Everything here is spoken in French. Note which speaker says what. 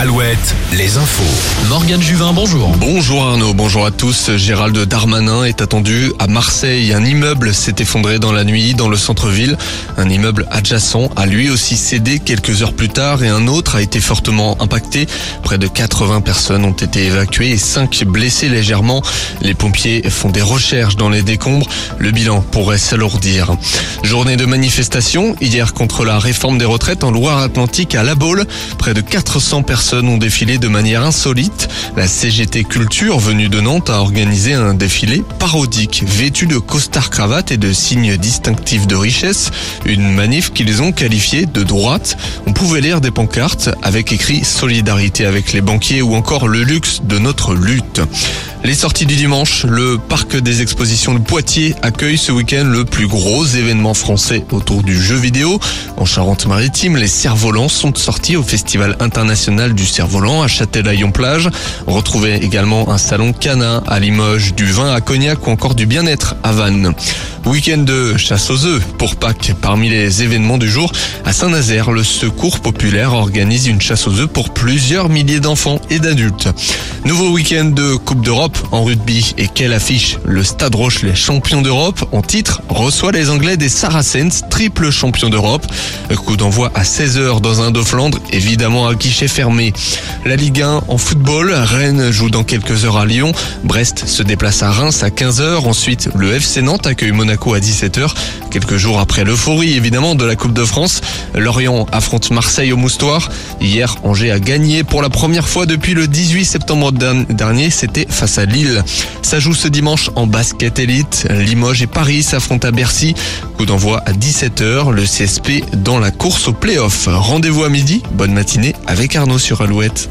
Speaker 1: Alouette, les infos.
Speaker 2: Morgane Juvin, bonjour.
Speaker 3: Bonjour Arnaud, bonjour à tous. Gérald Darmanin est attendu à Marseille. Un immeuble s'est effondré dans la nuit dans le centre-ville. Un immeuble adjacent a lui aussi cédé quelques heures plus tard et un autre a été fortement impacté. Près de 80 personnes ont été évacuées et 5 blessés légèrement. Les pompiers font des recherches dans les décombres. Le bilan pourrait s'alourdir. Journée de manifestation hier contre la réforme des retraites en Loire-Atlantique à La Baule. Près de 400 personnes ont défilé de manière insolite. La CGT Culture, venue de Nantes, a organisé un défilé parodique, vêtu de costard cravate et de signes distinctifs de richesse. Une manif qu'ils ont qualifiée de droite. On pouvait lire des pancartes avec écrit Solidarité avec les banquiers ou encore le luxe de notre lutte. Les sorties du dimanche, le parc des expositions de Poitiers accueille ce week-end le plus gros événement français autour du jeu vidéo. En Charente-Maritime, les cerfs-volants sont sortis au Festival international du cerf-volant à Châtelaillon-Plage. Retrouvez également un salon canin à Limoges, du vin à Cognac ou encore du bien-être à Vannes. Week-end de chasse aux œufs pour Pâques. Parmi les événements du jour, à Saint-Nazaire, le Secours populaire organise une chasse aux œufs pour plusieurs milliers d'enfants et d'adultes. Nouveau week-end de Coupe d'Europe en rugby. Et quelle affiche Le Stade Roche, les champions d'Europe, en titre, reçoit les Anglais des Saracens, triple champion d'Europe. Coup d'envoi à 16h dans un Flandre, évidemment à guichet fermé. La Ligue 1 en football, Rennes joue dans quelques heures à Lyon. Brest se déplace à Reims à 15h. Ensuite, le FC Nantes accueille Monaco à 17h. Quelques jours après l'euphorie évidemment de la Coupe de France, Lorient affronte Marseille au Moustoir. Hier, Angers a gagné pour la première fois depuis le 18 septembre dernier. C'était face à Lille. Ça joue ce dimanche en basket élite. Limoges et Paris s'affrontent à Bercy. Coup d'envoi à 17h. Le CSP dans la course au play-off. Rendez-vous à midi. Bonne matinée avec Arnaud sur Alouette.